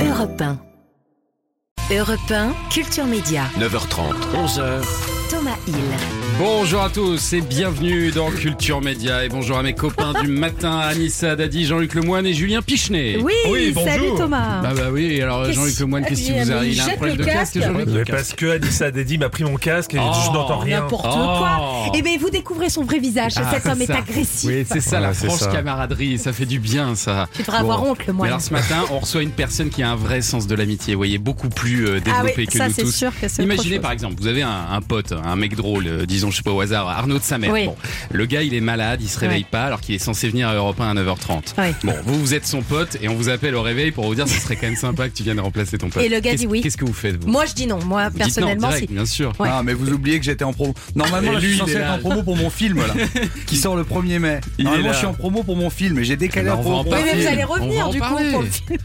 Europe 1. Europe 1, Culture Média. 9h30, 11h. Thomas Hill. Bonjour à tous et bienvenue dans Culture Média et bonjour à mes copains du matin, Anissa Dadi, Jean-Luc Lemoine et Julien Pichenet. Oui, Oui, bonjour. salut Thomas. Bah bah oui, alors Jean-Luc Lemoine, qu'est-ce qui vous arrive? Il a un problème le de casque, casque. Jean-Luc Mais parce que Anissa Dedi m'a pris mon casque et Oh, je n'entends rien. N'importe Oh. quoi. Eh bien, vous découvrez son vrai visage. Ah, Cet homme est agressif. Oui, c'est ça, la franche ça. camaraderie, ça fait du bien ça. Tu devrais avoir honte, le Mais moine. alors ce matin, on reçoit une personne qui a un vrai sens de l'amitié, vous voyez, beaucoup plus euh, Ah développé oui, que ça nous c'est tous. sûr que Imaginez par exemple, vous avez un, un pote, un mec drôle, euh, disons, je sais pas au hasard, Arnaud de sa mère. Oui. Bon, le gars, il est malade, il se réveille Ouais. pas alors qu'il est censé venir à Europe 1 à 9h30. Ouais. Bon, vous, vous êtes son pote et on vous appelle au réveil pour vous dire ce serait quand même sympa que tu viennes remplacer ton pote. Et le gars dit oui. Qu'est-ce que vous faites, vous? Moi, je dis non. Moi, Vous non, personnellement, direct, si. bien sûr. Ouais. Ah mais vous oubliez que j'étais en promo. Normalement là, je lui, suis il censé est être là. en promo pour mon film là, qui sort le 1er mai. Il est Normalement je suis en promo pour mon film et j'ai décalé la promo Oui, mais vous allez revenir en du coup pour le film.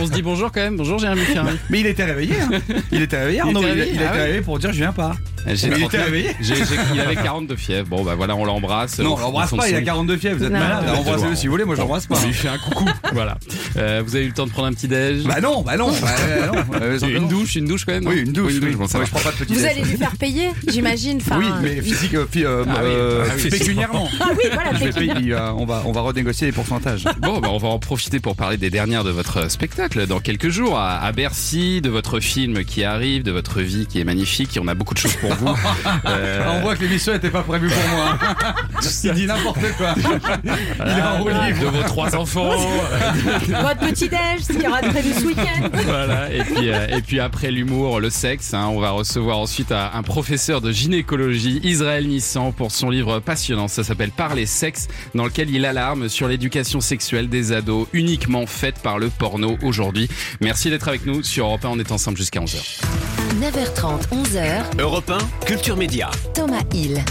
On, se dit bonjour quand même. Bonjour Jérémy Ferrari. Mais il était réveillé. Hein. Il était réveillé. Arnaud. était Il, réveillé, il était ah ouais. réveillé pour dire je viens pas. Il 39, était réveillé j'ai- j'ai- il avait 40 de fièvre. Bon, bah voilà, on l'embrasse. Non, on l'embrasse pas. Il a lit. 42 fièvres. Vous êtes Non. malade. Embrassez-le si vous voulez. Moi je l'embrasse pas. On lui fait un coucou. voilà. Euh, vous avez eu le temps de prendre un petit déj? Bah non, bah non. Bah, non. Euh, Une douche, une douche quand même non? Oui, une douche. oui. bon, ça Ouais, va. je prends pas de petit Vous déj. allez lui faire payer, j'imagine. Enfin, Oui, mais physique, euh, fi- euh, Ah oui. euh, Ah oui. pécuniairement. Ah oui, voilà, Je vais pécuniaire. payer, il va- on va on va renégocier les pourcentages. Bon, bah, on va en profiter pour parler des dernières de votre spectacle dans quelques jours à, à Bercy, de votre film qui arrive, de votre vie qui est magnifique. On a beaucoup de choses pour vous. Euh, On voit que l'émission n'était pas prévue pour moi. hein. Il dit n'importe quoi. Il est en roue libre. de vos trois enfants. Votre petit déj, ce qu'il y aura de prévu ce week-end. voilà. Et puis, euh, et puis après l'humour, le sexe, hein, on va recevoir ensuite un, un professeur de gynécologie, Israël Nissan, pour son livre passionnant. Ça s'appelle Parler sexe, dans lequel il alarme sur l'éducation sexuelle des ados uniquement faite par le porno aujourd'hui. Merci d'être avec nous sur Europe 1. On est ensemble jusqu'à 11h. 9h30, 11h. Europe 1, Culture Média. Thomas Hill.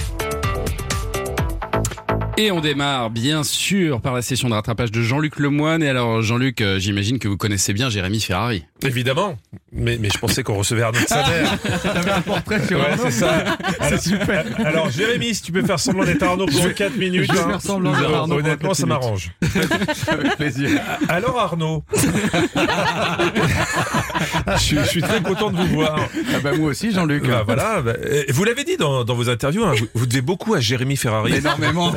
Et on démarre bien sûr par la session de rattrapage de Jean-Luc Lemoine. Et alors Jean-Luc, euh, j'imagine que vous connaissez bien Jérémy Ferrari. Évidemment. Mais, mais je pensais qu'on recevait Arnaud de sa mère. T'avais un portrait sur Ouais, c'est ça. Alors, super. alors, Jérémy, si tu peux faire semblant d'être Arnaud pendant 4 minutes. je vais hein, faire semblant d'être Arnaud Honnêtement, ça m'arrange. Avec plaisir. Alors, Arnaud. je, suis, je suis très content de vous voir. Ah bah moi aussi Jean-Luc. Bah, voilà. bah, vous l'avez dit dans, dans vos interviews, hein, vous, vous devez beaucoup à Jérémy Ferrari. Énormément.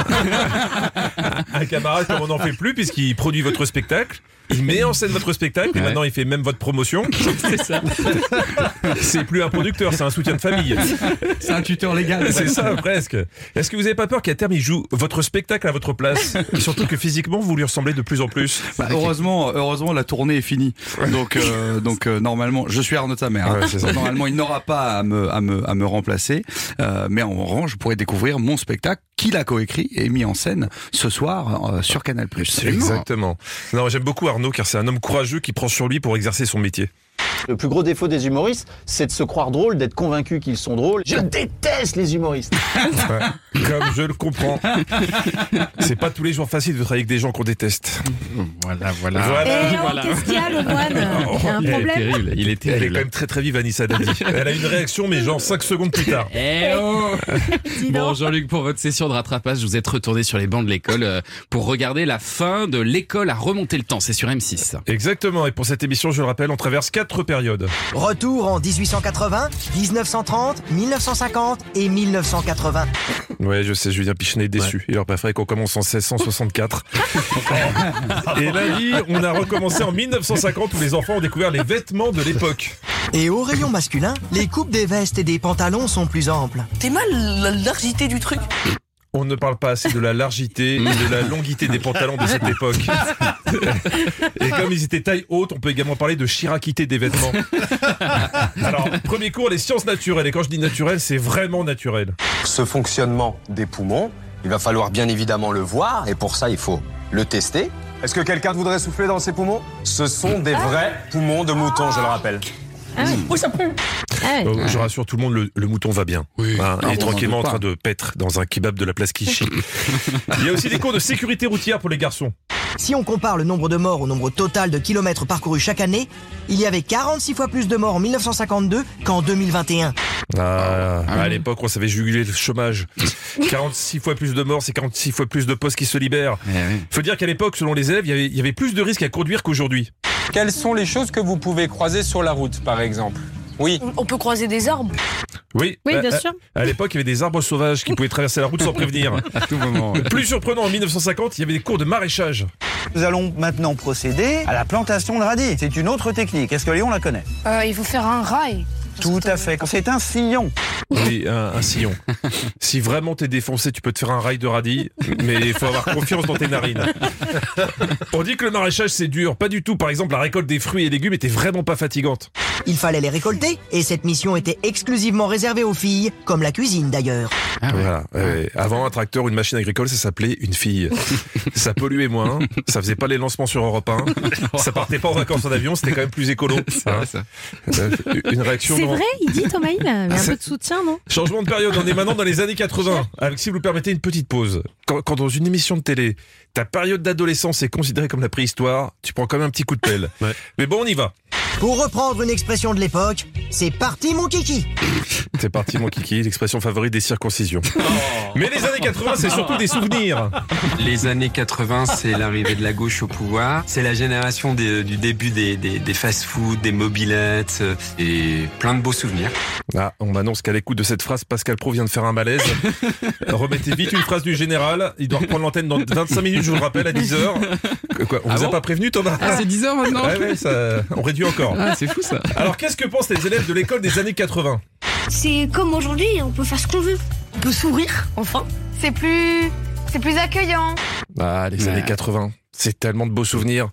un camarade comme on n'en fait plus puisqu'il produit votre spectacle. Il met en scène votre spectacle et maintenant il fait même votre promotion. C'est ça. C'est plus un producteur, c'est un soutien de famille. C'est un tuteur légal. C'est ça presque. Est-ce que vous n'avez pas peur qu'à terme il joue votre spectacle à votre place et surtout que physiquement vous lui ressemblez de plus en plus Bah, heureusement, heureusement la tournée est finie. Donc, euh, donc euh, normalement, je suis Arnaud mère. hein. Ouais, c'est ça. Donc, normalement, il n'aura pas à me, à me, à me remplacer. Euh, mais en revanche, je pourrais découvrir mon spectacle qu'il a coécrit et mis en scène ce soir euh, sur Canal+. Exactement. Non, j'aime beaucoup Arnaud car c'est un homme courageux qui prend sur lui pour exercer son métier. Le plus gros défaut des humoristes, c'est de se croire drôle, d'être convaincu qu'ils sont drôles. Je déteste les humoristes. Ouais. Comme je le comprends. C'est pas tous les jours facile de travailler avec des gens qu'on déteste. Voilà, voilà. Voilà. Eh oh, qu'est-ce qu'il y a, le moine Il y a un Il est terrible, il est Elle est terrible. quand même très très vive, Anissa Dadi. Elle a une réaction, mais genre 5 secondes plus tard. Eh oh Bon. Jean-Luc, pour votre session de rattrapage, vous êtes retourné sur les bancs de l'école euh, pour regarder la fin de l'école à remonter le temps. C'est sur M6. Exactement, et pour cette émission, je le rappelle, on traverse quatre périodes. Retour en 1880, 1930, 1950 et 1980. Ouais, je sais, Julien Pichenet est déçu. Il aurait préféré qu'on commence en 1664. et la vie, on a recommencé en 1950 où les enfants ont découvert les vêtements de l'époque. Et au rayon masculin, les coupes des vestes et des pantalons sont plus amples. T'es mal la largité du truc On ne parle pas assez de la largité et de la longuité des pantalons de cette époque. Et comme ils étaient taille haute, on peut également parler de chiracité des vêtements. Alors, premier cours, les sciences naturelles. Et quand je dis naturel, c'est vraiment naturel. ce fonctionnement des poumons, il va falloir bien évidemment le voir et pour ça il faut le tester. Est-ce que quelqu'un voudrait souffler dans ses poumons? Ce sont des vrais poumons de mouton, je le rappelle. Ah oui. Oui, ça peut. Ah oui. Euh, Je rassure tout le monde, le, le mouton va bien. Oui. Hein, il Ah, est bon, tranquillement en train de paître dans un kebab de la place Clichy. il y a aussi des cours de sécurité routière pour les garçons. Si on compare le nombre de morts au nombre total de kilomètres parcourus chaque année, il y avait 46 fois plus de morts en 1952 qu'en 2021. Ah, Ah à l'époque, on savait juguler le chômage. 46 fois plus de morts, c'est 46 fois plus de postes qui se libèrent. Eh oui. Faut dire qu'à l'époque, selon les élèves, il y avait, il y avait plus de risques à conduire qu'aujourd'hui. Quelles sont les choses que vous pouvez croiser sur la route, par exemple? Oui. On peut croiser des arbres. Oui, Oui, à- bien à- sûr. À l'époque, il y avait des arbres sauvages qui pouvaient traverser la route sans prévenir. À tout moment. ouais. Plus surprenant, en 1950, il y avait des cours de maraîchage. Nous allons maintenant procéder à la plantation de radis. C'est une autre technique. Est-ce que Léon la connaît? Euh, il faut faire un rail. Tout à fait. C'est un sillon. Oui, un, un sillon. Si vraiment t'es défoncé, tu peux te faire un rail de radis, mais il faut avoir confiance dans tes narines. On dit que le maraîchage c'est dur, pas du tout. Par exemple, la récolte des fruits et légumes était vraiment pas fatigante. Il fallait les récolter, et cette mission était exclusivement réservée aux filles, comme la cuisine d'ailleurs. Ah ouais. Voilà. ouais. Avant, un tracteur ou une machine agricole, ça s'appelait une fille. ça polluait moins, ça faisait pas les lancements sur Europe 1, ça partait pas en vacances en avion, c'était quand même plus écolo. Vrai, ça. Euh, Une réaction vrai, il dit Thomas, il a un peu de soutien, non? Changement de période, on est maintenant dans les années 80. Avec, si vous me permettez, une petite pause. Quand, quand dans une émission de télé, ta période d'adolescence est considérée comme la préhistoire, tu prends quand même un petit coup de pelle. Mais bon, on y va. Pour reprendre une expression de l'époque, c'est parti mon kiki C'est parti, mon kiki, l'expression favorite des circoncisions. Mais les années 80, c'est surtout des souvenirs. Les années 80, c'est l'arrivée de la gauche au pouvoir. C'est la génération des- du début des, des, des fast-food, des mobilettes euh, et plein de beaux souvenirs. Ah, on m'annonce qu'à l'écoute de cette phrase, Pascal Pro vient de faire un malaise. Remettez vite une phrase du général. Il doit reprendre l'antenne dans 25 minutes, je vous le rappelle, à 10h. Quoi, on Ah vous a pas prévenu, Thomas Ah, c'est 10 heures maintenant Ouais, ouais, ça, on réduit encore. Ah, c'est fou ça. Alors, qu'est-ce que pensent les élèves de l'école des années 80 C'est comme aujourd'hui, on peut faire ce qu'on veut. On peut sourire, enfin. C'est plus. C'est plus accueillant. Ah, les Ouais. années 80, c'est tellement de beaux souvenirs.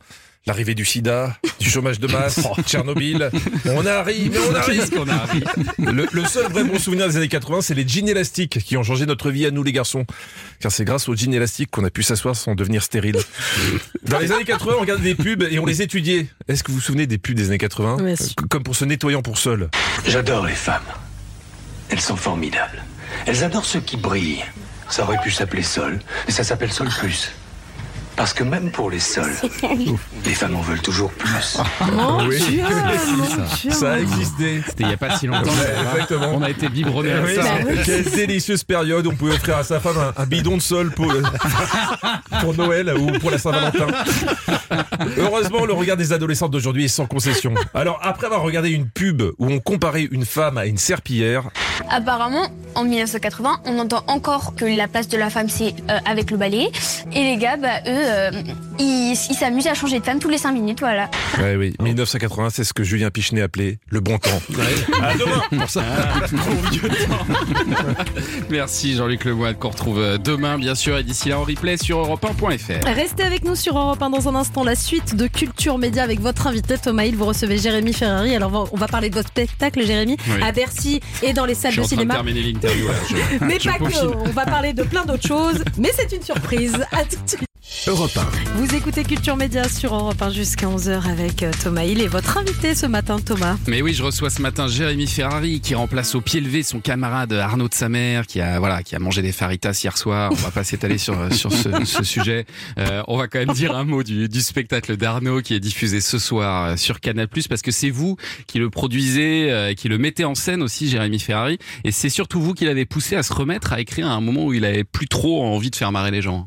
L'arrivée du sida, du chômage de masse, Tchernobyl. On arrive, mais on arrive. Qu'est-ce qu'on a appris Le, le seul vrai bon souvenir des années 80, c'est les jeans élastiques qui ont changé notre vie à nous les garçons. Car c'est grâce aux jeans élastiques qu'on a pu s'asseoir sans devenir stérile. Dans les années 80, on regardait des pubs et on les étudiait. Est-ce que vous vous souvenez des pubs des années 80 Bien sûr. Comme pour ce nettoyant pour sol. J'adore les femmes. Elles sont formidables. Elles adorent ceux qui brillent. Ça aurait pu s'appeler Sol, mais ça s'appelle Sol Plus. Parce que même pour les sols, les femmes en veulent toujours plus. Mon Oui. Dieu, mon ça. Dieu. Ça a existé. C'était il y a pas si longtemps. Ouais, exactement. On a été biberonné à Oui, ça. Bah oui. Quelle délicieuse période. On pouvait offrir à sa femme un, un bidon de sol pour, pour Noël ou pour la Saint-Valentin. Heureusement, le regard des adolescentes d'aujourd'hui est sans concession. Alors, après avoir regardé une pub où on comparait une femme à une serpillière, Apparemment, en 1980, on entend encore que la place de la femme, c'est euh, avec le balai. Et les gars, bah, eux, euh, ils s'amusent à changer de femme tous les 5 minutes, voilà. Ouais, oui, 1980, c'est ce que Julien Pichenet appelait le bon temps. À demain pour ça. Merci Jean-Luc Lemoine qu'on retrouve euh, demain bien sûr et d'ici là en replay sur europe1.fr. Restez avec nous sur Europe 1 dans un instant, la suite de Culture Média avec votre invité Thomas Hill. Vous recevez Jérémy Ferrari. Alors, on va- on va parler de votre spectacle, Jérémy, Oui. à Bercy et dans les Je suis en train de terminer l'interview Mais je pas que, on va parler de plein d'autres choses, mais c'est une surprise. À tout de suite. Europe Vous écoutez Culture Média sur Europe 1 jusqu'à 11h avec euh, Thomas Hill et votre invité ce matin, Thomas. Mais oui, je reçois ce matin Jérémy Ferrari qui remplace au pied levé son camarade Arnaud de sa mère qui a voilà qui a mangé des faritas hier soir. On va pas s'étaler sur sur ce, ce sujet. Euh, on va quand même dire un mot du, du spectacle d'Arnaud qui est diffusé ce soir euh, sur Canal+ parce que c'est vous qui le produisez, euh, qui le mettez en scène aussi, Jérémy Ferrari, et c'est surtout vous qui l'avez poussé à se remettre à écrire à un moment où il avait plus trop envie de faire marrer les gens.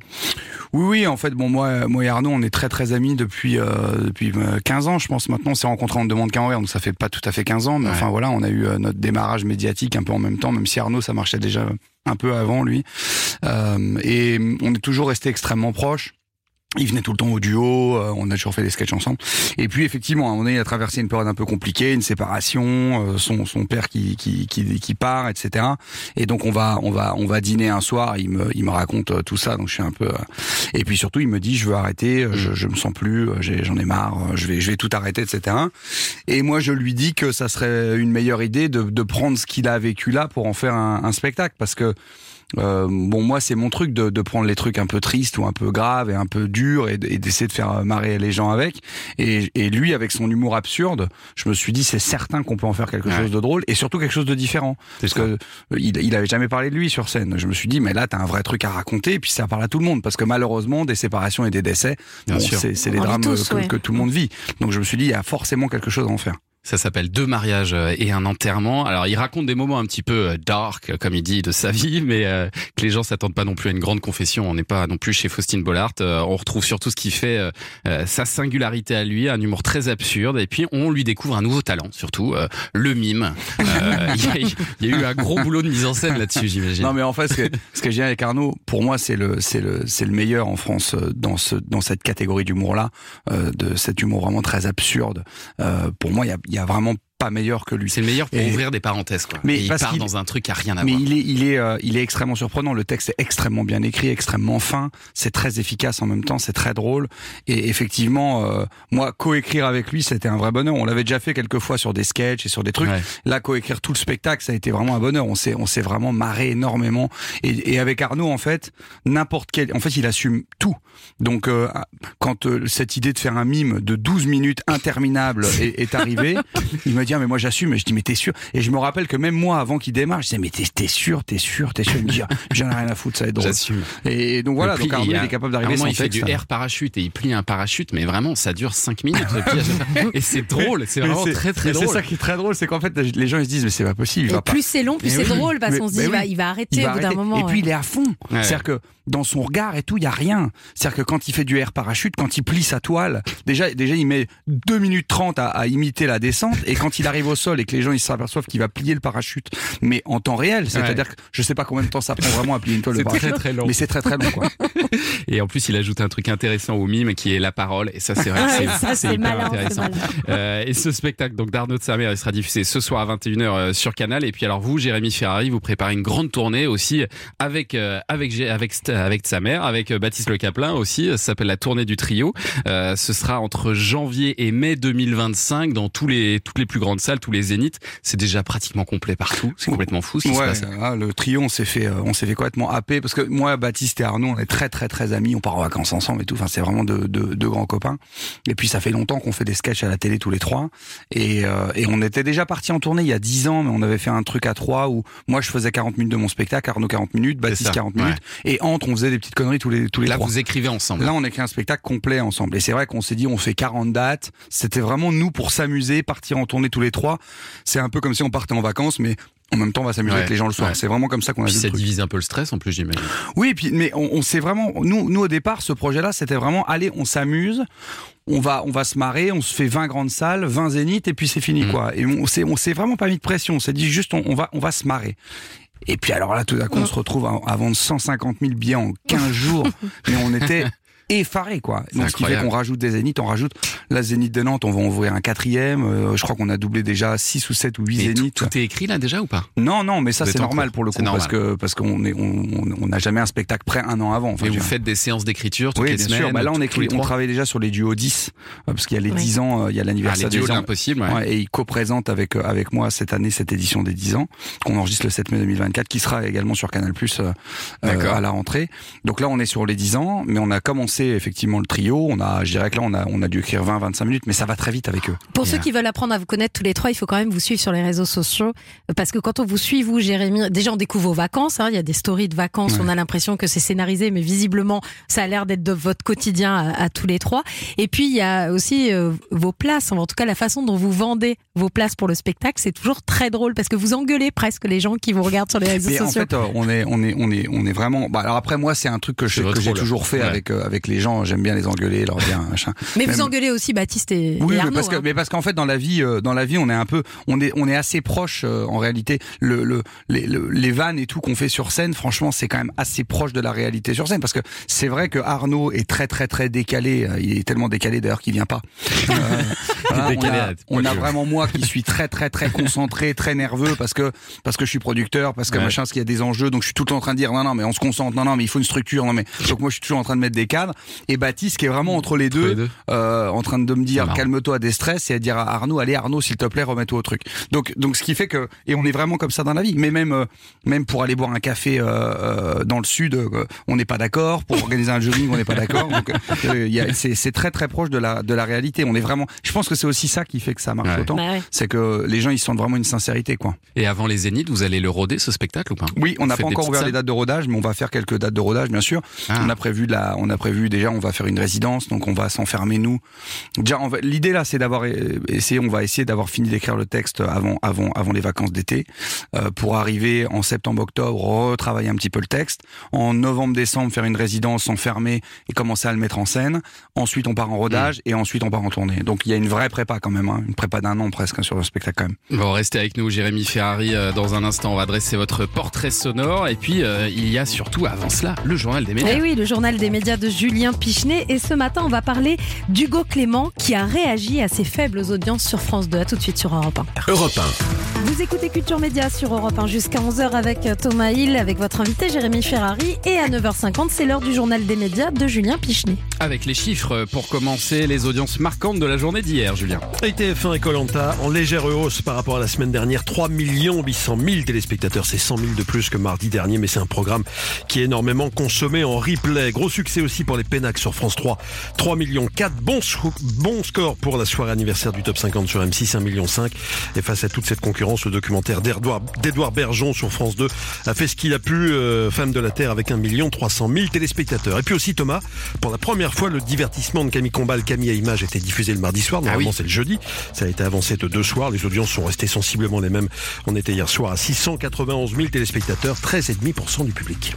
Oui, oui, en fait, bon, moi, moi et Arnaud, on est très très amis depuis euh, depuis euh, 15 ans, je pense. Maintenant, on s'est rencontrés en demande envers, donc ça fait pas tout à fait 15 ans, mais Ouais. enfin voilà, on a eu euh, notre démarrage médiatique un peu en même temps, même si Arnaud, ça marchait déjà un peu avant lui. Euh, et on est toujours resté extrêmement proches. Il venait tout le temps au duo, euh, on a toujours fait des sketchs ensemble. Et puis effectivement, à un moment donné, une période un peu compliquée, une séparation, euh, son, son père qui, qui, qui, qui part, etc. Et donc on va on va on va dîner un soir. Il me il me raconte euh, tout ça, donc je suis un peu. euh, Et puis surtout, il me dit je veux arrêter, euh, je, je me sens plus, euh, j'en ai marre, je vais je vais tout arrêter, etc. Et moi je lui dis que ça serait une meilleure idée de, de prendre ce qu'il a vécu là pour en faire un, un spectacle, parce que bon, moi, c'est mon truc de, de prendre les trucs un peu tristes ou un peu graves et un peu durs et, d'essayer de faire marrer les gens avec. Et, et lui, avec son humour absurde, je me suis dit, c'est certain qu'on peut en faire quelque Ouais. chose de drôle et surtout quelque chose de différent. Parce que euh, il, il avait jamais parlé de lui sur scène. Je me suis dit, mais là, t'as un vrai truc à raconter et puis ça parle à tout le monde. Parce que malheureusement, des séparations et des décès, bon, c'est c'est les drames tous, que, ouais. que tout le monde vit. Donc je me suis dit, il y a forcément quelque chose à en faire. Ça s'appelle Deux mariages euh, et un enterrement. Alors, il raconte des moments un petit peu euh, dark, comme il dit, de sa vie, mais euh, que les gens s'attendent pas non plus à une grande confession. On n'est pas non plus chez Faustine Bollard. Euh, on retrouve surtout ce qui fait euh, euh, sa singularité à lui, un humour très absurde. Et puis, on lui découvre un nouveau talent, surtout euh, le mime. Euh, Il y, a- y a eu un gros boulot de mise en scène là-dessus, j'imagine. Non mais en fait ce que, ce que j'ai avec Arnaud, pour moi c'est le c'est le c'est le meilleur en France euh, dans ce dans cette catégorie d'humour là, de cet humour vraiment très absurde. Euh, pour moi il y a il a vraiment pas meilleur que lui. C'est le meilleur pour Et- ouvrir des parenthèses, quoi. Mais Et il part dans un truc qui a rien à Mais voir. il est, il est, euh, il est extrêmement surprenant. Le texte est extrêmement bien écrit, extrêmement fin. C'est très efficace en même temps. C'est très drôle. Et effectivement, euh, moi, coécrire avec lui, c'était un vrai bonheur. On l'avait déjà fait quelques fois sur des sketchs et sur des trucs. Ouais. Là, coécrire tout le spectacle, ça a été vraiment un bonheur. On s'est, on s'est vraiment marré énormément. Et, et avec Arnaud, en fait, n'importe quel, en fait, il assume tout. Donc, euh, quand euh, cette idée de faire un mime de 12 minutes interminable est, est arrivée, il dit, ah, mais moi, j'assume. Et je dis, mais t'es sûr? Et je me rappelle que même moi, avant qu'il démarre, je disais, mais t'es, t'es sûr, t'es sûr, t'es sûr? Il me dit, ah, j'en ai rien à foutre, ça va être drôle. J'assume. Et donc voilà, pli, donc Arnaud, il, est capable à un d'arriver moment, sans il fait texte. du air parachute et il plie un parachute, mais vraiment, ça dure 5 minutes. et c'est drôle, c'est vraiment c'est- très très drôle. C'est ça qui est très drôle, c'est qu'en fait, les gens ils se disent, mais c'est pas possible. il Et va pas- plus c'est long, plus c'est drôle parce qu'on se dit il va, arrêter au bout d'un moment. Et puis il est à fond. C'est-à-dire que dans son regard et tout, il y a rien. C'est-à-dire que quand il fait du air parachute, quand il plie sa toile, déjà, déjà il met 2 minutes 30 à, à imiter la descente, et quand il arrive au sol et que les gens ils s'aperçoivent qu'il va plier le parachute, mais en temps réel, c'est-à-dire que je sais pas combien de temps ça prend vraiment à plier une toile de C'est parachute, très, très long. mais c'est très très long quoi. Et en plus, il ajoute un truc intéressant au mime qui est la parole. Et ça, c'est vrai Ouais, c'est- hyper malin, intéressant. malin. Euh, et ce spectacle donc d'Arnaud de sa mère, il sera diffusé ce soir à 21h euh, sur Canal. Et puis alors vous, Jérémy Ferrari, vous préparez une grande tournée aussi avec euh, avec avec avec sa mère, avec euh, Baptiste Le Caplin aussi. Ça s'appelle la tournée du trio. Euh, ce sera entre janvier et mai 2025 dans tous les toutes les plus grandes salles, tous les zéniths. C'est déjà pratiquement complet partout. C'est complètement fou ce qui se Ouais, passe. ah, le trio, on s'est fait, euh, on s'est fait complètement happer parce que moi, Baptiste et Arnaud, on est très très très amis. On part en vacances ensemble et tout. Enfin, c'est vraiment de, de, de grands copains. Et puis ça fait longtemps qu'on fait des sketchs à la télé tous les trois. Et, euh, et on était déjà partis en tournée il y a 10 ans, mais on avait fait un truc à trois où moi je faisais 40 minutes de mon spectacle, Arnaud 40 minutes, Baptiste ça, 40 ouais. minutes, et entre on faisait des petites conneries tous les tous les Là, trois. vous écrivez ensemble. Là, on écrit un spectacle complet ensemble. Et c'est vrai qu'on s'est dit, on fait 40 dates. C'était vraiment nous pour s'amuser, partir en tournée tous les trois. C'est un peu comme si on partait en vacances, mais en même temps, on va s'amuser Ouais, avec les gens le soir. ouais. C'est vraiment comme ça qu'on a Puis vu ça le truc. divise un peu le stress en plus, j'imagine. Oui, et puis, mais on, on s'est vraiment, nous, nous au départ, ce projet-là, c'était vraiment, allez, on s'amuse. On va, on va se marrer, on se fait 20 grandes salles, 20 zéniths, et puis c'est fini, Mhm. quoi. Et on s'est, on s'est vraiment pas mis de pression. On s'est dit juste, on, on va, on va se marrer. Et puis alors là, tout d'un coup, on se retrouve à, à vendre 150 000 billets en 15 jours, mais on était effarés, quoi. Donc, ce qui fait qu'on rajoute des zéniths, on rajoute la zénith de Nantes, on va en ouvrir un quatrième. euh, je crois qu'on a doublé déjà 6 ou 7 ou 8 Mais tout, zéniths. tout est écrit là déjà ou pas? Non, non, mais ça c'est normal pour le coup parce que parce qu'on est on on- on n'a jamais un spectacle prêt un an avant. Enfin, Mais vous faites des séances d'écriture toutes oui, les bien semaines sûr. Bah là, on écrit, on travaille déjà sur les duos 10 euh, parce qu'il y a les Oui. 10 ans, euh, il y a Ah, l'anniversaire duos des de ans. l'impossible, ouais. Ouais, et il co-présente avec euh, avec moi cette année cette édition des 10 ans qu'on enregistre le 7 mai 2024 qui sera également sur Canal Plus euh, à la rentrée. Donc là on est sur les 10 ans mais on a commencé effectivement le trio, on a je dirais que là on a on a dû écrire 20 25 minutes mais ça va très vite avec eux. Pour ceux qui veulent apprendre à vous connaître tous les trois, il faut quand même vous suivre sur les réseaux sociaux. Parce que quand on vous suit, vous, Jérémy, déjà on découvre vos vacances. hein, il y a des stories de vacances. Ouais. On a l'impression que c'est scénarisé, mais visiblement, ça a l'air d'être de votre quotidien à, à tous les trois. Et puis il y a aussi euh, vos places. En tout cas, la façon dont vous vendez vos places pour le spectacle, c'est toujours très drôle parce que vous engueulez presque les gens qui vous regardent sur les réseaux Mais en sociaux. fait, euh, on est, on est, on est, on est vraiment. Bah, alors après, moi, c'est un truc que j'ai toujours fait Ouais. avec euh, avec les gens. J'aime bien les engueuler, leur dire machin. mais vous engueulez aussi Baptiste et, Oui, et mais Arnaud. parce que, hein. mais parce qu'en fait, dans la vie, euh, dans la vie, on est un peu, on est, on est assez proche euh, en réalité. Le, le, les, le- les vannes et tout qu'on fait sur scène, franchement, c'est quand même assez proche de la réalité sur scène, parce que c'est vrai que Arnaud est très, très, très décalé. Euh, Il est tellement décalé d'ailleurs qu'il vient pas. Euh, voilà, Décalé on a, on vraiment moi qui suis très, très, très concentré, très nerveux parce que parce que je suis producteur, parce que Ouais. machin, parce qu'il y a des enjeux, donc je suis tout le temps en train de dire non, non, mais on se concentre, non, non, mais il faut une structure, non, mais donc moi je suis toujours en train de mettre des cadres. Et Baptiste qui est vraiment entre les deux, les deux. euh, en train de me dire calme-toi à des stress et à dire à Arnaud allez Arnaud s'il te plaît remets-toi au truc. Donc donc ce qui fait que et on est vraiment comme ça dans la vie. Mais même euh, même pour aller boire un café euh, dans le sud on n'est pas d'accord. Pour organiser un jogging on n'est pas d'accord. Donc c'est c'est très très proche de la de la réalité. On est vraiment je pense que c'est aussi ça qui fait que ça marche Ouais. autant. Bah ouais. c'est que les gens ils sentent vraiment une sincérité quoi. Et avant les Zéniths, vous allez le roder ce spectacle ou pas? Oui on n'a pas encore ouvert les dates de rodage mais on va faire quelques dates de rodage bien sûr. Ah. on a prévu de la on a prévu déjà, on va faire une résidence, donc on va s'enfermer nous. Déjà, va- l'idée là, c'est d'avoir euh, essayé, on va essayer d'avoir fini d'écrire le texte avant, avant, avant les vacances d'été, euh, pour arriver en septembre-octobre, retravailler un petit peu le texte. En novembre-décembre, faire une résidence, s'enfermer et commencer à le mettre en scène. Ensuite, on part en rodage et ensuite on part en tournée. Donc il y a une vraie prépa quand même, hein, une prépa d'un an presque hein, sur le spectacle quand même. Bon, restez avec nous, Jérémy Ferrari. euh, Dans un instant, on va dresser votre portrait sonore. Et puis, euh, il y a surtout, avant cela, le journal des médias. Eh oui, le journal des médias de Julien Pichenet. Et ce matin, on va parler d'Hugo Clément qui a réagi à ses faibles audiences sur France 2. À tout de suite sur Europe 1. Europe Vous écoutez Culture Média sur Europe 1 jusqu'à 11h avec Thomas Hill, avec votre invité Jérémy Ferrari. Et à 9h50, c'est l'heure du journal des médias de Julien Pichenet. Avec les chiffres, pour commencer, les audiences marquantes de la journée d'hier, Julien. Et TF1 et Colanta en légère hausse par rapport à la semaine dernière. 3 800 000 téléspectateurs, c'est 100 000 de plus que mardi dernier, mais c'est un programme qui est énormément consommé en replay. Gros succès aussi pour les Pénacs sur France 3. 3 millions 4, bon, bon score pour la soirée anniversaire du Top 50 sur M6, 1 million 5. Et face à toute cette concurrence, le documentaire d'Edouard d'Edouard Bergeon sur France 2 a fait ce qu'il a pu, euh, Femme de la Terre, avec 1 million 300 000 téléspectateurs. Et puis aussi Thomas, pour la première fois, le divertissement de Camille Combal, Camille à Image était diffusé le mardi soir. Normalement, c'est le jeudi. Ça a été avancé de deux soirs. Les audiences sont restées sensiblement les mêmes. On était hier soir à 691 000 téléspectateurs, 13,5% du public.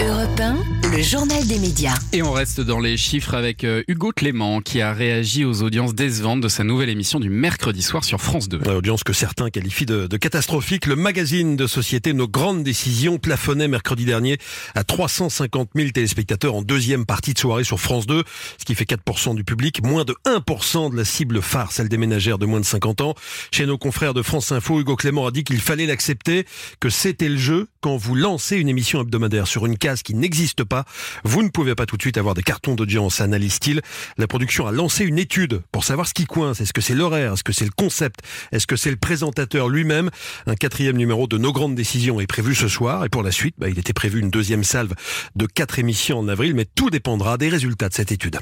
Europe 1, le journal des médias. Et on reste dans les chiffres avec euh, Hugo Clément qui a réagi aux audiences décevantes de sa nouvelle émission du mercredi soir sur France 2. Audience que certains qualifient de, de catastrophique. Le magazine de société Nos Grandes Décisions plafonnait mercredi dernier à 350 000 téléspectateurs en deuxième partie de soirée sur France 2, ce qui fait 4% du public, moins de 1% de la cible phare, celle des ménagères de moins de 50 ans. Chez nos confrères de France Info, Hugo Clément a dit qu'il fallait l'accepter, que c'était le jeu. Quand vous lancez une émission hebdomadaire sur une case qui n'existe pas, vous ne pouvez pas tout de suite avoir des cartons d'audience, analyse-t-il. La production a lancé une étude pour savoir ce qui coince. Est-ce que c'est l'horaire? Est-ce que c'est le concept? Est-ce que c'est le présentateur lui-même? Un quatrième numéro de Nos Grandes Décisions est prévu ce soir. Et pour la suite, bah, il était prévu une deuxième salve de quatre émissions en avril. Mais tout dépendra des résultats de cette étude.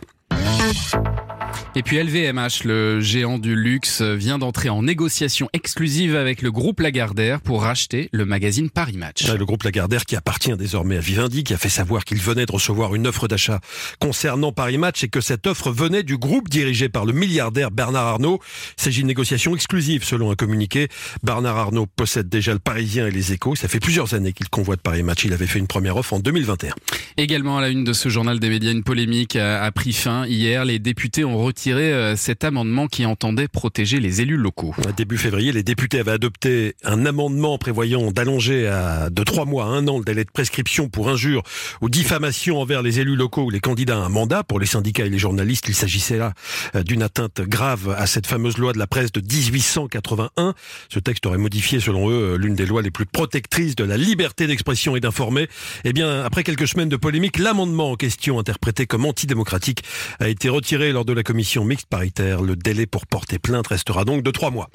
Et puis LVMH, le géant du luxe, vient d'entrer en négociation exclusive avec le groupe Lagardère pour racheter le magazine Paris Match. Le groupe Lagardère qui appartient désormais à Vivendi, qui a fait savoir qu'il venait de recevoir une offre d'achat concernant Paris Match et que cette offre venait du groupe dirigé par le milliardaire Bernard Arnault. Il s'agit d'une négociation exclusive selon un communiqué. Bernard Arnault possède déjà le Parisien et les Échos. Ça fait plusieurs années qu'il convoite Paris Match. Il avait fait une première offre en 2021. Également à la une de ce journal des médias, une polémique a, a pris fin hier. Les députés ont retiré euh, cet amendement qui entendait protéger les élus locaux. Début février, les députés avaient adopté un amendement prévoyant d'allonger à de trois mois à un an le délai de prescription pour injure ou diffamation envers les élus locaux ou les candidats à un mandat. Pour les syndicats et les journalistes, il s'agissait là euh, d'une atteinte grave à cette fameuse loi de la presse de 1881. Ce texte aurait modifié, selon eux, euh, l'une des lois les plus protectrices de la liberté d'expression et d'informer. Eh bien, après quelques semaines de polémique, l'amendement en question, interprété comme antidémocratique, a été retiré lors de la commission mixte paritaire. Le délai pour porter plainte restera donc de trois mois.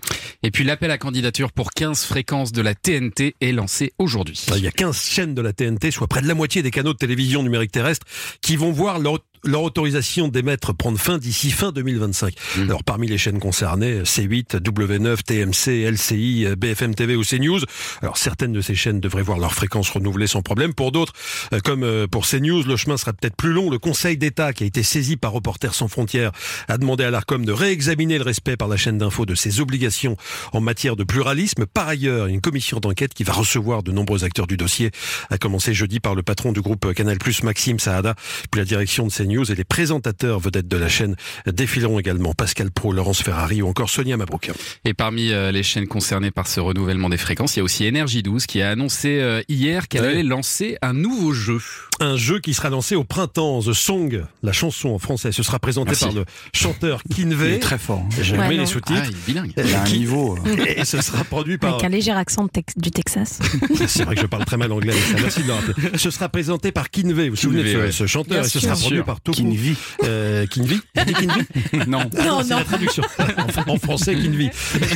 Et puis l'appel à candidature pour 15 fréquences de la TNT est lancé aujourd'hui. Il y a 15 chaînes de la TNT, soit près de la moitié des canaux de télévision numérique terrestre, qui vont voir leur leur autorisation d'émettre prendre fin d'ici fin 2025. Alors parmi les chaînes concernées, C8, W9, TMC, LCI, BFM TV ou CNews. Alors certaines de ces chaînes devraient voir leur fréquence renouvelée sans problème. Pour d'autres, euh, comme euh, pour CNews, le chemin sera peut-être plus long. Le Conseil d'État, qui a été saisi par Reporters sans frontières, a demandé à l'Arcom de réexaminer le respect par la chaîne d'info de ses obligations en matière de pluralisme. Par ailleurs, une commission d'enquête qui va recevoir de nombreux acteurs du dossier a commencé jeudi par le patron du groupe Canal+, Maxime Saada, puis la direction de CNews et les présentateurs vedettes de la chaîne défileront également Pascal Pro, Laurence Ferrari ou encore Sonia Mabrouk. Et parmi euh, les chaînes concernées par ce renouvellement des fréquences, il y a aussi Énergie 12 qui a annoncé euh, hier qu'elle Ouais. allait lancer un nouveau jeu. Un jeu qui sera lancé au printemps, The Song, la chanson en français. Ce sera présenté Merci. par le chanteur Kinvey. Il est très fort. hein. J'ai Ouais, aimé non. les sous-titres. Ah, il est bilingue. Il a un Qui- niveau. euh. Et ce sera produit par... Avec un léger accent de Tex- du Texas. C'est vrai que je parle très mal anglais. mais ça, Merci de le rappeler. Ce sera présenté par Kinvey. Vous vous souvenez de ce, Kinvey, ouais. ce chanteur Bien et ce sûr. sera produit par Toko. Kinvey. Euh, Kinvey Kinvey Non. Ah Non, c'est non. la traduction. En, en français, Kinvey.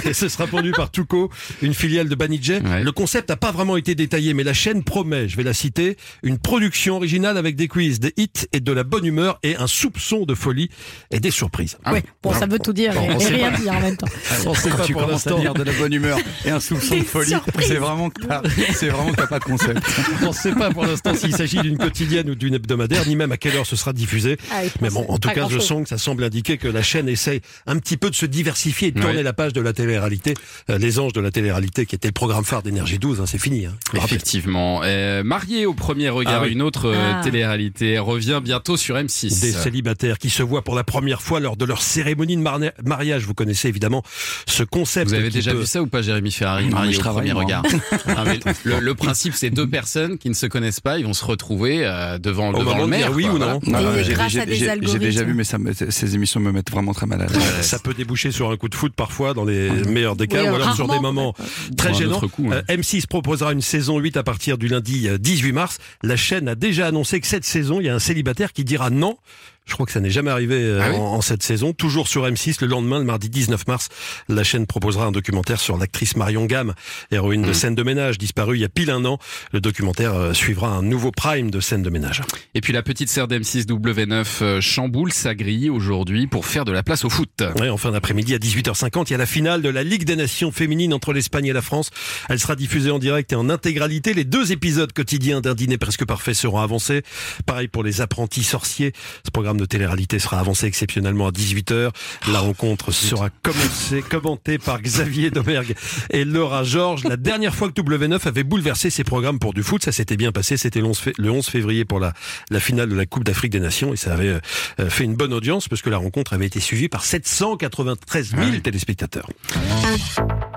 Et ce sera produit par Tuco, une filiale de Banijay. Ouais. Le concept n'a pas vraiment été détaillé, mais la chaîne promet, je vais la citer, une production émission originale avec des quiz, des hits et de la bonne humeur et un soupçon de folie et des surprises. Oui, bon, ça veut tout dire Bon, et, on et sait rien pas. dire en même temps. On sait Quand pas tu pour commences à l'instant. dire de la bonne humeur et un soupçon de folie, c'est vraiment que t'as, c'est vraiment que t'as pas de concept. On ne sait pas pour l'instant s'il s'agit d'une quotidienne ou d'une hebdomadaire, ni même à quelle heure ce sera diffusé. Ah Mais bon, en tout cas, je sens que ça semble indiquer que la chaîne essaye un petit peu de se diversifier et de Ouais. tourner la page de la télé-réalité. Euh, les anges de la télé-réalité, qui était le programme phare d'Énergie 12, hein, c'est fini. Hein. Effectivement. Euh, marié au premier regard, Ah oui. une autre euh, Ah. télé-réalité revient bientôt sur M6. Des célibataires qui se voient pour la première fois lors de leur cérémonie de mariage. Vous connaissez évidemment ce concept. Vous avez déjà peut- vu ça ou pas, Jérémy Ferrari, Non, mais marié je au travaille, premier moi. regard Ah, mais le, le principe, c'est deux personnes qui ne se connaissent pas, ils vont se retrouver euh, devant, Au devant le maire. oui quoi, ou non Non, j'ai, grâce j'ai- à des j'ai- j'ai algorithmes. déjà vu, mais ça ces émissions me mettent vraiment très mal à l'aise. Ça peut déboucher sur un coup de foot parfois dans les meilleurs des cas Oui, ou alors sur des moments très gênants. coup, hein. Euh, M6 proposera une saison 8 à partir du lundi euh, 18 mars. La chaîne a déjà annoncé que cette saison, il y a un célibataire qui dira non. Je crois que ça n'est jamais arrivé euh, Ah oui en, en cette saison. Toujours sur M6, le lendemain, le mardi 19 mars, la chaîne proposera un documentaire sur l'actrice Marion Gamme, héroïne Mmh. de scène de ménage, disparue il y a pile un an. Le documentaire euh, suivra un nouveau prime de scène de ménage. Et puis la petite sœur d'M6 W9 euh, chamboule sa grille aujourd'hui pour faire de la place au foot. Ouais, en fin d'après-midi à 18h50, il y a la finale de la Ligue des Nations féminines entre l'Espagne et la France. Elle sera diffusée en direct et en intégralité. Les deux épisodes quotidiens d'un dîner presque parfait seront avancés. Pareil pour les apprentis sorciers. Ce programme de télé-réalité sera avancé exceptionnellement à 18h. La rencontre sera commencée, commentée par Xavier Domergue et Laura Georges. La dernière fois que W9 avait bouleversé ses programmes pour du foot, ça s'était bien passé. C'était le 11 fé- le 11 février pour la, la finale de la Coupe d'Afrique des Nations et ça avait euh, fait une bonne audience parce que la rencontre avait été suivie par 793 000 téléspectateurs.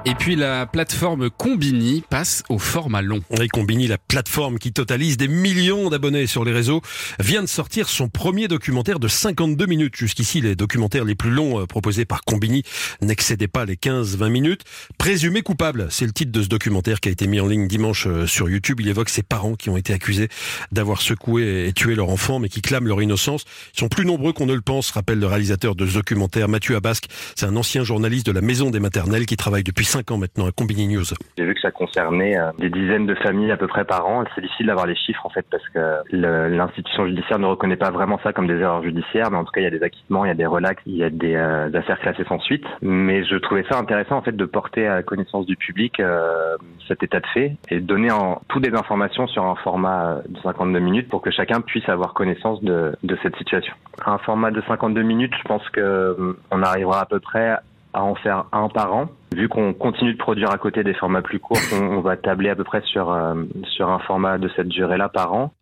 Et puis la plateforme Combini passe au format long. Et Combini, la plateforme qui totalise des millions d'abonnés sur les réseaux, vient de sortir son premier documentaire de 52 minutes. Jusqu'ici, les documentaires les plus longs euh, proposés par Combini n'excédaient pas les 15-20 minutes. Présumé coupable, c'est le titre de ce documentaire qui a été mis en ligne dimanche euh, sur YouTube. Il évoque ses parents qui ont été accusés d'avoir secoué et tué leur enfant, mais qui clament leur innocence. Ils sont plus nombreux qu'on ne le pense, rappelle le réalisateur de ce documentaire, Mathieu Abasque. C'est un ancien journaliste de la Maison des Maternelles qui travaille depuis 5 ans maintenant à Combini News. J'ai vu que ça concernait euh, des dizaines de familles à peu près par an. C'est difficile d'avoir les chiffres en fait parce que l'institution judiciaire ne reconnaît pas vraiment ça comme des erreurs judiciaires, mais en tout cas il y a des acquittements, il y a des relax, il y a des euh, affaires classées sans suite. Mais je trouvais ça intéressant en fait de porter à la connaissance du public euh, cet état de fait et donner en toutes des informations sur un format de 52 minutes pour que chacun puisse avoir connaissance de, de cette situation. Un format de 52 minutes, je pense que on arrivera à peu près à en faire un par an. Vu qu'on continue de produire à côté des formats plus courts, on, on va tabler à peu près sur, euh, sur un format de cette durée-là par an.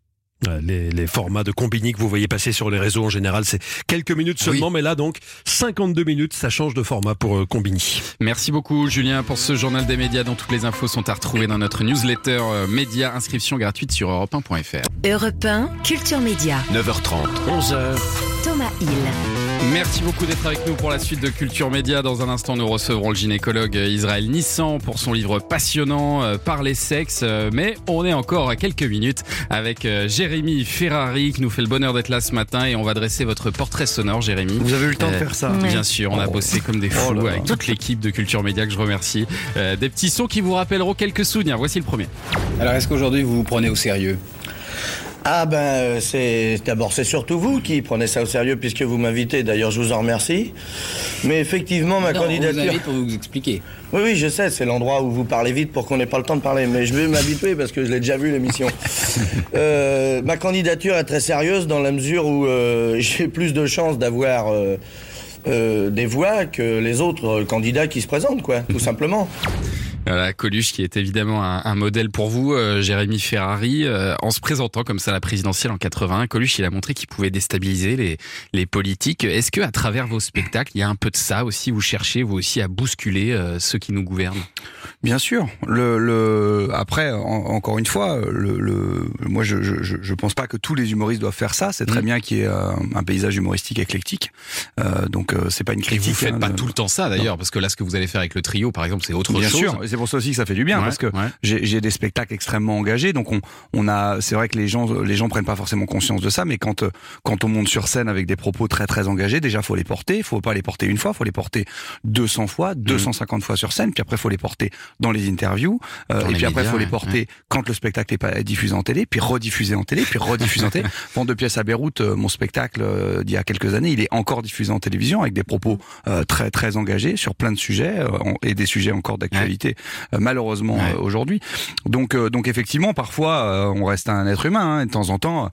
Euh, Les, les formats de combini que vous voyez passer sur les réseaux en général, c'est quelques minutes seulement, mais là donc 52 minutes, ça change de format pour euh, combini. Merci beaucoup Julien pour ce journal des médias dont toutes les infos sont à retrouver dans notre newsletter euh, média inscription gratuite sur europe1.fr. Europe 1, Culture Média. 9h30, 11h. Thomas Hill. Merci beaucoup d'être avec nous pour la suite de Culture Média. Dans un instant, nous recevrons le gynécologue Israël Nissan pour son livre passionnant euh, Parler sexe. Euh, Mais on est encore à quelques minutes avec euh, Jérémy Ferrari qui nous fait le bonheur d'être là ce matin et on va dresser votre portrait sonore, Jérémy. Vous avez eu le temps de faire ça Bien sûr, on a Oh. bossé comme des fous Oh là. avec toute l'équipe de Culture Média que je remercie. Euh, des petits sons qui vous rappelleront quelques souvenirs. Voici le premier. Alors, est-ce qu'aujourd'hui vous vous prenez au sérieux? Ah ben euh, c'est d'abord c'est surtout vous qui prenez ça au sérieux puisque vous m'invitez. D'ailleurs je vous en remercie. Mais effectivement ma Non, on vous candidature. pour vous expliquer. Oui oui je sais c'est l'endroit où vous parlez vite pour qu'on n'ait pas le temps de parler. Mais je vais m'habituer parce que je l'ai déjà vu l'émission. Euh, ma candidature est très sérieuse dans la mesure où euh, j'ai plus de chances d'avoir euh, euh, des voix que les autres candidats qui se présentent quoi tout simplement. Voilà, Coluche qui est évidemment un, un modèle pour vous, euh, Jérémy Ferrari, euh, en se présentant comme ça à la présidentielle en 81. Coluche, il a montré qu'il pouvait déstabiliser les, les politiques. Est-ce que à travers vos spectacles, il y a un peu de ça aussi Vous cherchez vous aussi à bousculer euh, ceux qui nous gouvernent? Bien sûr. Le, le après, en- encore une fois, le, le moi je, je je- pense pas que tous les humoristes doivent faire ça. C'est très Mm. bien qu'il y ait euh, un paysage humoristique éclectique. Euh, donc euh, c'est pas une Et critique. vous faites hein, pas tout le temps ça d'ailleurs, parce que là, ce que vous allez faire avec le trio, par exemple, c'est autre Bien chose. sûr. C'est pour ça aussi que ça fait du bien Ouais, parce que ouais. j'ai des spectacles extrêmement engagés, donc on, on a, c'est vrai que les gens, les gens prennent pas forcément conscience de ça, mais quand quand on monte sur scène avec des propos très très engagés, déjà faut les porter, faut pas les porter une fois, faut les porter 200 fois, 250 fois sur scène, puis après faut les porter dans les interviews, euh, et les puis après médias, faut les porter ouais. quand le spectacle est pas diffusé en télé, puis rediffusé en télé, puis rediffusé en télé. Vente de pièces à Beyrouth, euh, mon spectacle euh, d'il y a quelques années, il est encore diffusé en télévision avec des propos euh, très très engagés sur plein de sujets euh, et des sujets encore d'actualité malheureusement euh, aujourd'hui. Donc euh, donc effectivement parfois euh, on reste un être humain hein, et de temps en temps euh,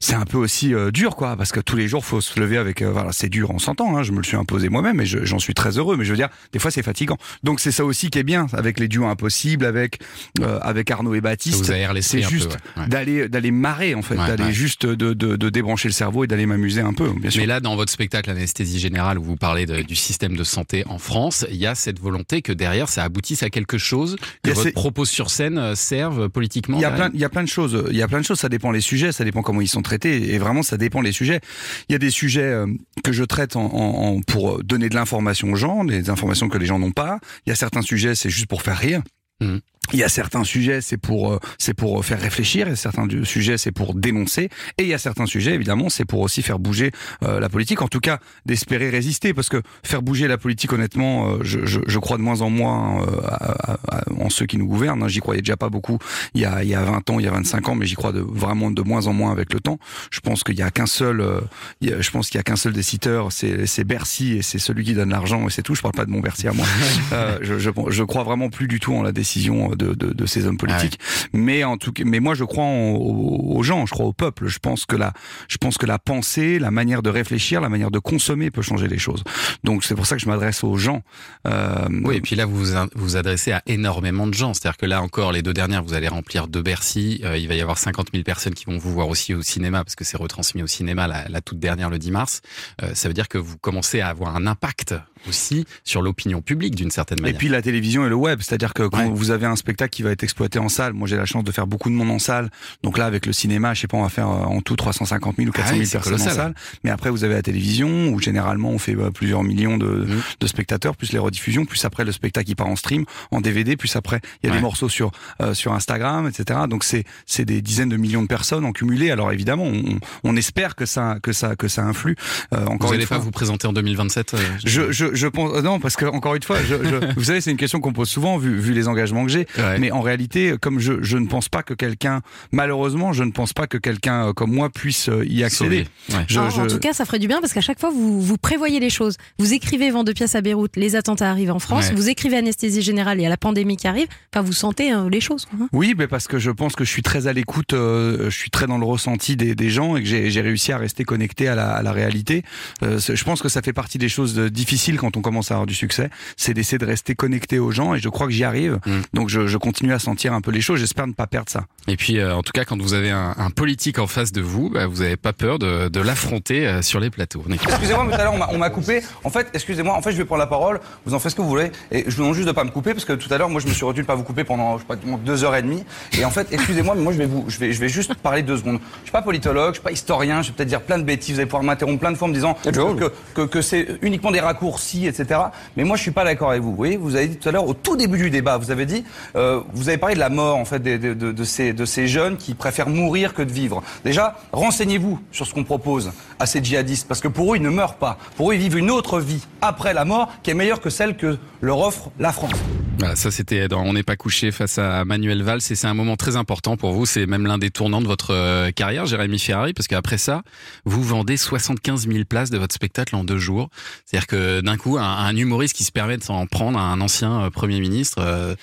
c'est un peu aussi euh, dur quoi parce que tous les jours faut se lever avec euh, voilà c'est dur on s'entend hein, je me le suis imposé moi-même et je- j'en suis très heureux mais je veux dire des fois c'est fatigant. Donc c'est ça aussi qui est bien avec les duos impossibles avec euh, avec Arnaud et Baptiste. C'est juste ouais, ouais. d'aller d'aller marrer en fait, d'aller juste de, de, de débrancher le cerveau et d'aller m'amuser un peu bien sûr. Mais là, dans votre spectacle Anesthésie Générale, où vous parlez de- du système de santé en France, il y a cette volonté que derrière, ça aboutisse à quelque chose, Il y que votre propos sur scène euh, serve politiquement. Il y a plein, il y a plein de choses. Il y a plein de choses. Ça dépend les sujets, ça dépend comment ils sont traités, et vraiment ça dépend les sujets. Il y a des sujets euh, que je traite en, en- en- pour donner de l'information aux gens, des informations que les gens n'ont pas. Il y a certains sujets, c'est juste pour faire rire. Mhm. Il y a certains sujets, c'est pour euh, c'est pour faire réfléchir, et certains sujets, c'est pour dénoncer, et il y a certains sujets, évidemment, c'est pour aussi faire bouger euh, la politique, en tout cas d'espérer résister, parce que faire bouger la politique, honnêtement, euh, je, je, je crois de moins en moins euh, à- à- à- en ceux qui nous gouvernent. hein. J'y croyais déjà pas beaucoup il y a il y a 20 ans, il y a 25 ans, mais j'y crois de, vraiment de moins en moins avec le temps. Je pense qu'il y a qu'un seul, euh, il y a- je pense qu'il y a qu'un seul décideur, c'est c'est Bercy, et c'est celui qui donne l'argent, et c'est tout. Je parle pas de mon Bercy à moi. Euh, je, je, je crois vraiment plus du tout en la décision de, de, de ces hommes politiques. Mais en tout cas, mais moi je crois en- aux, aux gens, je crois au peuple. Je pense que la, je pense que la pensée, la manière de réfléchir, la manière de consommer peut changer les choses. Donc c'est pour ça que je m'adresse aux gens. Euh, Oui, et puis là, vous vous adressez à énormément de gens. C'est-à-dire que là encore, les deux dernières, vous allez remplir de Bercy. Euh, il va y avoir 50 000 personnes qui vont vous voir aussi au cinéma, parce que c'est retransmis au cinéma la, la toute dernière le 10 mars. Euh, ça veut dire que vous commencez à avoir un impact aussi sur l'opinion publique d'une certaine Et manière. puis la télévision et le web, c'est-à-dire que quand vous avez un spectacle qui va être exploité en salle, moi j'ai la chance de faire beaucoup de monde en salle, donc là avec le cinéma, je sais pas, on va faire euh, en tout 350 000 ou 400 Ah 000 oui, c'est personnes en salle, mais après vous avez la télévision où généralement on fait euh, plusieurs millions de, Mmh. de spectateurs, plus les rediffusions, plus après le spectacle qui part en stream, en DVD, plus après il y a Ouais. des morceaux sur euh, sur Instagram, etc. Donc c'est c'est des dizaines de millions de personnes en cumulé. Alors évidemment, on, on espère que ça que ça que ça influe. Euh, encore vous n'allez pas vous présenter en 2027 euh, je, je, je pense euh, non parce que encore une fois, je, je- vous savez, c'est une question qu'on pose souvent vu, vu les engagements que j'ai. Mais en réalité, comme je, je ne pense pas que quelqu'un, malheureusement, je ne pense pas que quelqu'un euh, comme moi puisse euh, y accéder. Je- en, je- en tout cas, ça ferait du bien parce qu'à chaque fois, vous, vous prévoyez les choses. Vous écrivez vent de pièces à Beyrouth, les attentats arrivent en France. Ouais. Vous écrivez anesthésie générale, il y a la pandémie qui arrive. Enfin, vous sentez euh, les choses. quoi, hein. Oui, mais parce que je pense que je suis très à l'écoute, euh, je suis très dans le ressenti des, des gens et que j'ai réussi à rester connecté à la, à la réalité. Euh, je pense que ça fait partie des choses de- quand on commence à avoir du succès, c'est d'essayer de rester connecté aux gens et je crois que j'y arrive. Donc je, je continue à sentir un peu les choses. J'espère ne pas perdre ça. Et puis, euh, en tout cas, quand vous avez un, un politique en face de vous, bah, vous n'avez pas peur de, de l'affronter euh, sur les plateaux. Excusez-moi, mais tout à l'heure, on m'a- coupé. En fait, excusez-moi, en fait, je vais prendre la parole. Vous en faites ce que vous voulez. Et je vous demande juste de pas me couper, parce que tout à l'heure, moi, je me suis retenu de pas vous couper pendant, je sais pas, deux heures et demie. Et en fait, excusez-moi, mais moi, je vais vous, je vais, je vais juste parler deux secondes. Je suis pas politologue, je suis pas historien, je vais peut-être dire plein de bêtises. Vous allez pouvoir m'interrompre plein de fois en me disant que, que, que c'est uniquement des raccourcis, etc. Mais moi, je suis pas d'accord avec vous. Vous vous avez dit tout à l'heure, au tout début du débat, vous avez dit, euh, vous avez parlé de la mort, en fait, de, ces, jeunes qui préfèrent mourir que de vivre. Déjà, renseignez-vous sur ce qu'on propose à ces djihadistes, parce que pour eux, ils ne meurent pas. Pour eux, ils vivent une autre vie après la mort qui est meilleure que celle que leur offre la France. Voilà, ça c'était dans On n'est pas couché face à Manuel Valls et c'est un moment très important pour vous. C'est même l'un des tournants de votre euh, carrière, Jérémy Ferrari, parce qu'après ça, vous vendez 75 000 places de votre spectacle en deux jours. C'est-à-dire que d'un coup, un, un humoriste qui se permet de s'en prendre à un ancien euh, Premier ministre, euh,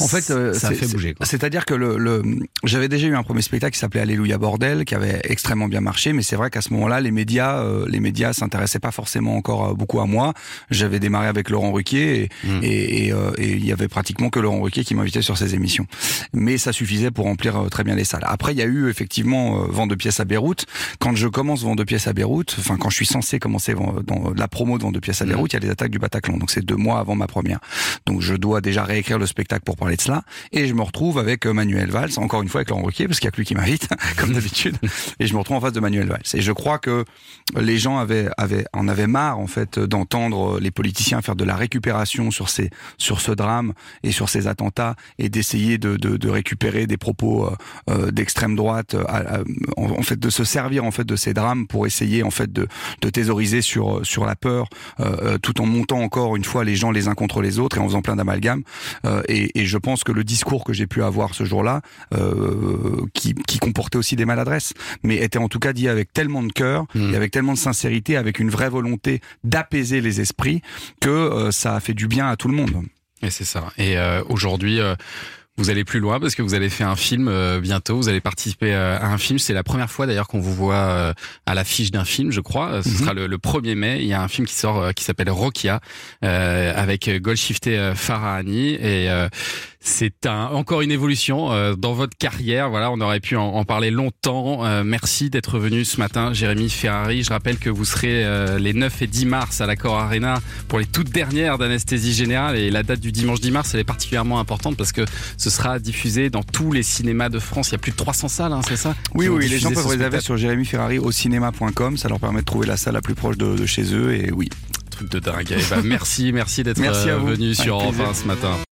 En fait, euh, ça c'est- fait bouger. C'est-à-dire que le, le- j'avais déjà eu un premier spectacle qui s'appelait Alléluia bordel, qui avait extrêmement bien marché, mais c'est vrai qu'à ce moment-là, les médias, euh, les médias s'intéressaient pas forcément encore euh, beaucoup à moi. J'avais démarré avec Laurent Ruquier et Mm. et, et, euh, et il y avait pratiquement que Laurent Ruquier qui m'invitait sur ses émissions. Mais ça suffisait pour remplir euh, très bien les salles. Après, il y a eu effectivement euh, vente de pièces à Beyrouth. Quand je commence vente de pièces à Beyrouth, enfin quand je suis censé commencer dans la promo de vente de pièces à Beyrouth, il y a les attaques du Bataclan. Donc c'est deux mois avant ma première. Donc je dois déjà réécrire le spectacle pour parler de cela. Et je me retrouve avec euh, Manuel Valls, encore une fois avec Laurent Ruquier, parce qu'il n'y a que lui qui m'invite, comme d'habitude. Et je me retrouve en face de Manuel Valls. Et je crois que les gens avaient, avaient, en avaient marre, en fait, d'entendre les politiciens faire de la récupération sur ces, sur ce drame et sur ces attentats et d'essayer de, de, de, récupérer des propos euh, euh d'extrême droite, euh, en, en, fait, de se servir, en fait, de ces drames pour essayer, en fait, de, de thésauriser sur, sur la peur, euh, tout en montant encore une fois les gens les uns contre les autres et en faisant plein d'amalgames. Et, et, je pense que le discours que j'ai pu avoir ce jour-là, qui, qui comportait aussi des maladresses, mais était en tout cas dit avec tellement de cœur mmh. et avec tellement de sincérité, avec une vraie volonté d'apaiser les esprits, que euh, ça a fait du bien à tout le monde. Et c'est ça. Et euh, aujourd'hui. Euh, vous allez plus loin parce que vous allez faire un film euh, bientôt. Vous allez participer euh, à un film. C'est la première fois d'ailleurs qu'on vous voit euh, à l'affiche d'un film, je crois. Ce mm -hmm. sera le, le, 1er mai. Il y a un film qui sort qui s'appelle Rokia avec Golshifteh Farahani et c'est un, encore une évolution euh, dans votre carrière. Voilà, on aurait pu en, en parler longtemps. Euh, merci d'être venu ce matin, Jérémy Ferrari. Je rappelle que vous serez euh, les 9 et 10 mars à l'Accor Arena pour les toutes dernières d'anesthésie générale. Et la date du dimanche 10 mars, elle est particulièrement importante parce que ce sera diffusé dans tous les cinémas de France. Il y a plus de 300 salles, hein, c'est ça? Oui, oui, les gens peuvent réserver sur Jérémy Ferrari au cinéma.com. Ça leur permet de trouver la salle la plus proche de, de chez eux. Et oui. Truc de dingue. Eh ben, merci, merci d'être venu sur Enfin ce matin.